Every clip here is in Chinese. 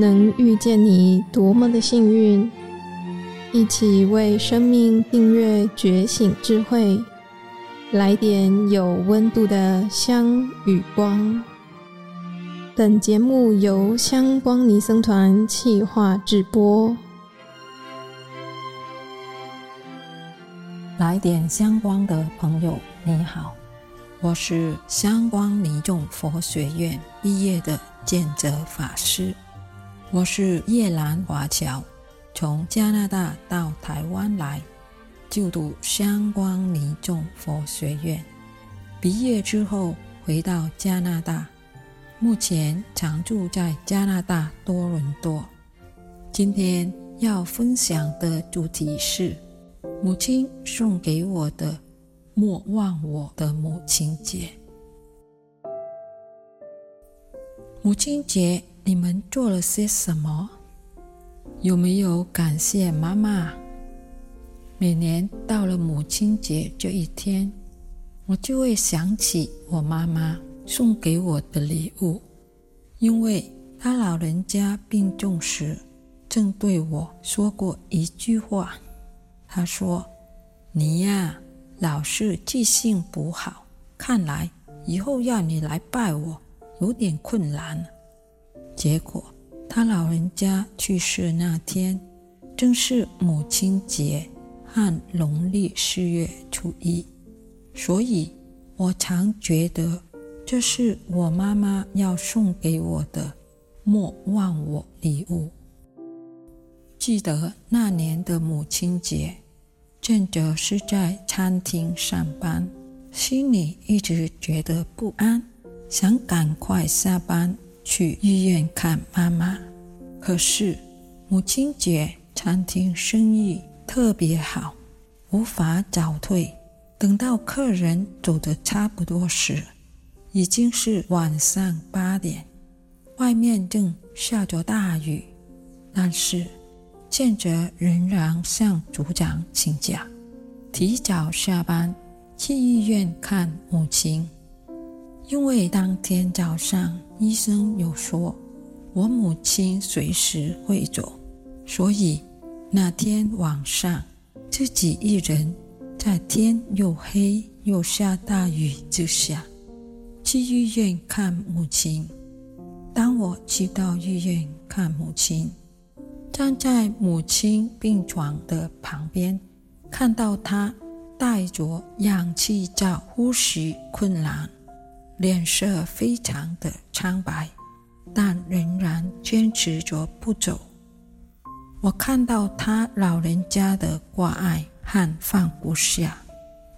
能遇见你多么的幸运！一起为生命订阅觉醒智慧，来点有温度的香与光。本节目由香光尼僧团企划制播。来点香光的朋友，你好，我是香光尼众佛学院毕业的见泽法师。我是越南华侨，从加拿大到台湾来就读相关尼众佛学院。毕业之后回到加拿大，目前常住在加拿大多伦多。今天要分享的主题是母亲送给我的“莫忘我的母亲节”。母亲节。你们做了些什么？有没有感谢妈妈？每年到了母亲节这一天，我就会想起我妈妈送给我的礼物，因为她老人家病重时，曾对我说过一句话。她说：“你呀，老是记性不好，看来以后要你来拜我，有点困难。”结果，他老人家去世那天，正是母亲节和农历四月初一，所以我常觉得这是我妈妈要送给我的莫忘我礼物。记得那年的母亲节，正则是在餐厅上班，心里一直觉得不安，想赶快下班。去医院看妈妈，可是母亲节餐厅生意特别好，无法早退。等到客人走得差不多时，已经是晚上八点，外面正下着大雨。但是建泽仍然向组长请假，提早下班去医院看母亲。因为当天早上医生有说我母亲随时会走，所以那天晚上自己一人在天又黑又下大雨之下去医院看母亲。当我去到医院看母亲，站在母亲病床的旁边，看到她戴着氧气罩，呼吸困难。脸色非常的苍白，但仍然坚持着不走。我看到他老人家的挂碍和放不下，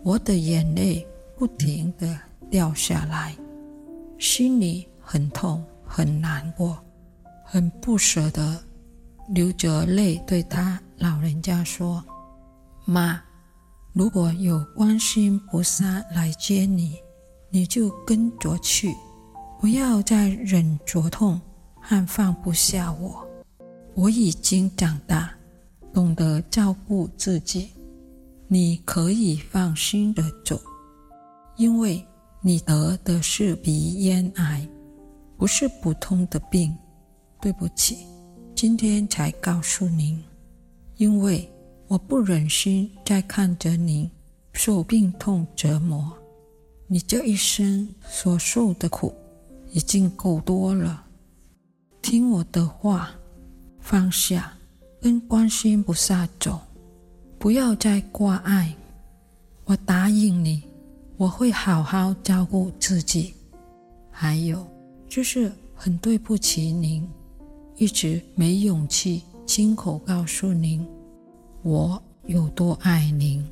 我的眼泪不停地掉下来，心里很痛、很难过、很不舍得，流着泪对他老人家说：“妈，如果有观世音菩萨来接你。”你就跟着去，不要再忍着痛和放不下我。我已经长大，懂得照顾自己。你可以放心的走，因为你得的是鼻咽癌，不是普通的病。对不起，今天才告诉您，因为我不忍心再看着您受病痛折磨。你这一生所受的苦已经够多了，听我的话，放下，跟观世音菩萨走，不要再挂碍。我答应你，我会好好照顾自己。还有，就是很对不起您，一直没勇气亲口告诉您我有多爱您。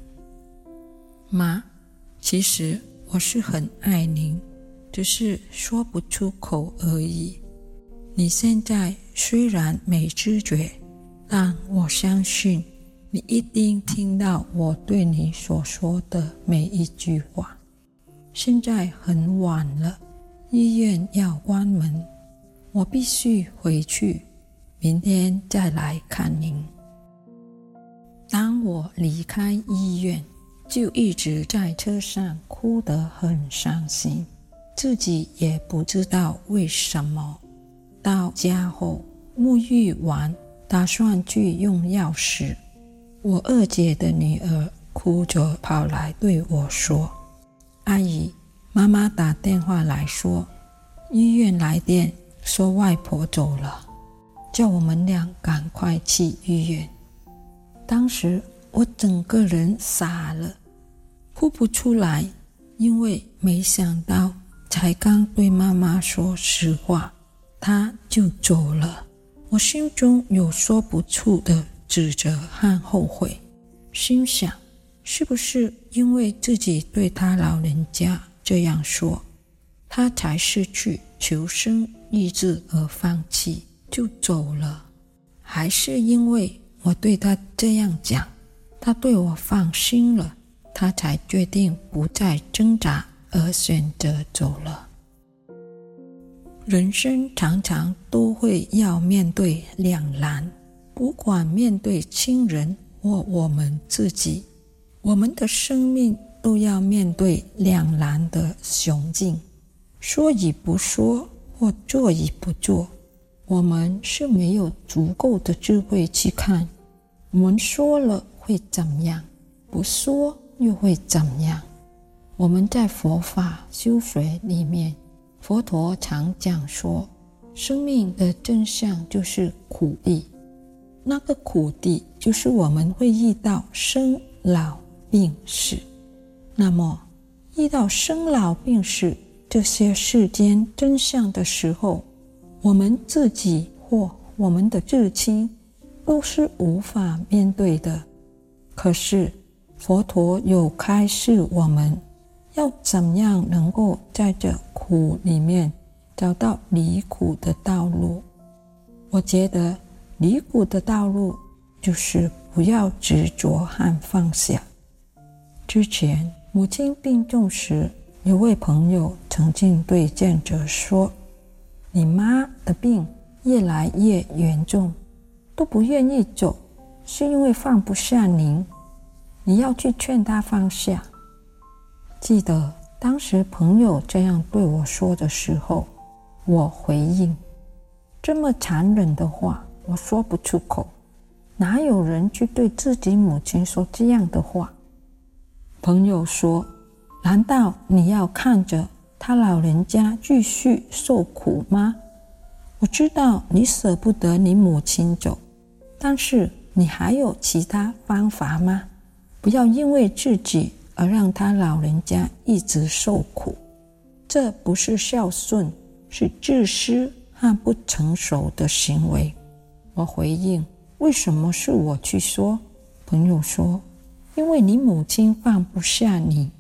妈，其实。我是很爱您，只是说不出口而已。你现在虽然没知觉，但我相信你一定听到我对你所说的每一句话。现在很晚了，医院要关门，我必须回去，明天再来看您。当我离开医院，就一直在车上哭得很伤心，自己也不知道为什么。到家后，沐浴完，打算去用药时，我二姐的女儿哭着跑来对我说：“阿姨，妈妈打电话来说，医院来电说外婆走了，叫我们俩赶快去医院。”当时我整个人傻了，哭不出来，因为没想到才刚对妈妈说实话，她就走了。我心中有说不出的指责和后悔，心想：是不是因为自己对他老人家这样说，他才失去求生意志而放弃就走了？还是因为我对他这样讲，他对我放心了，他才决定不再挣扎而选择走了？人生常常都会要面对两难，不管面对亲人或我们自己，我们的生命都要面对两难的窘境。说与不说，或做与不做，我们是没有足够的智慧去看，我们说了会怎么样，不说又会怎么样？我们在佛法修学里面。佛陀常讲说，生命的真相就是苦地。那个苦地就是我们会遇到生老病死。那么，遇到生老病死这些世间真相的时候，我们自己或我们的至亲都是无法面对的。可是，佛陀有开示我们。要怎样能够在这苦里面找到离苦的道路？我觉得离苦的道路就是不要执着和放下。之前母亲病重时，有位朋友曾经对见者说：“你妈的病越来越严重，都不愿意走，是因为放不下您。你要去劝他放下。”记得当时朋友这样对我说的时候，我回应：这么残忍的话，我说不出口。哪有人去对自己母亲说这样的话？朋友说：难道你要看着他老人家继续受苦吗？我知道你舍不得你母亲走，但是你还有其他方法吗？不要因为自己。而让他老人家一直受苦，这不是孝顺，是自私和不成熟的行为。我回应：为什么是我去说？朋友说：因为你母亲放不下你，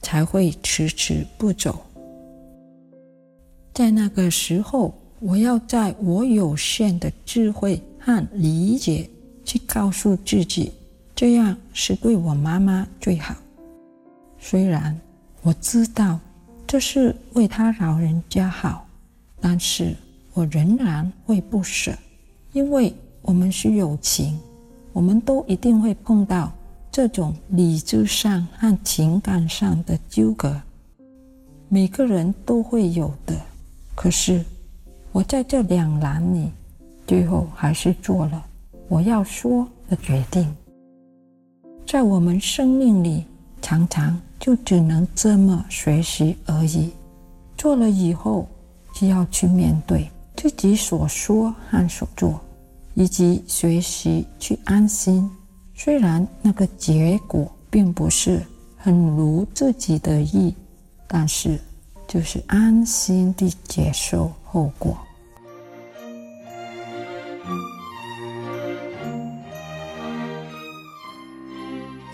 才会迟迟不走。在那个时候，我要在我有限的智慧和理解去告诉自己，这样是对我妈妈最好。虽然我知道这是为他老人家好，但是我仍然会不舍，因为我们是友情，我们都一定会碰到这种理智上和情感上的纠葛，每个人都会有的。可是我在这两难里，最后还是做了我要说的决定。在我们生命里，常常。就只能这么学习而已。做了以后，就要去面对自己所说和所做，以及学习去安心。虽然那个结果并不是很如自己的意，但是就是安心地接受后果。